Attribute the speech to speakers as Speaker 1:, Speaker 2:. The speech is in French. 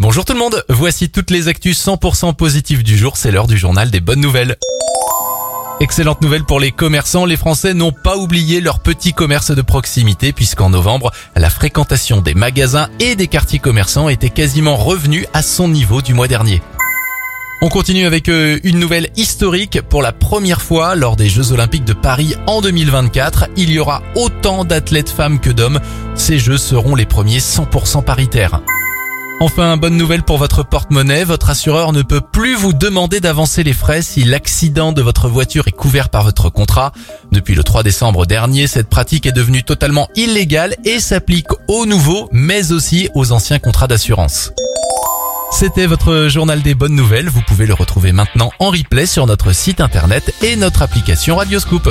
Speaker 1: Bonjour tout le monde, voici toutes les actus 100% positives du jour, c'est l'heure du journal des bonnes nouvelles. Excellente nouvelle pour les commerçants, les Français n'ont pas oublié leur petit commerce de proximité puisqu'en novembre, la fréquentation des magasins et des quartiers commerçants était quasiment revenue à son niveau du mois dernier. On continue avec euh, une nouvelle historique. Pour la première fois lors des Jeux Olympiques de Paris en 2024, il y aura autant d'athlètes femmes que d'hommes. Ces Jeux seront les premiers 100% paritaires. Enfin, bonne nouvelle pour votre porte-monnaie, votre assureur ne peut plus vous demander d'avancer les frais si l'accident de votre voiture est couvert par votre contrat. Depuis le 3 décembre dernier, cette pratique est devenue totalement illégale et s'applique aux nouveaux, mais aussi aux anciens contrats d'assurance. C'était votre journal des bonnes nouvelles, vous pouvez le retrouver maintenant en replay sur notre site internet et notre application Radioscoop.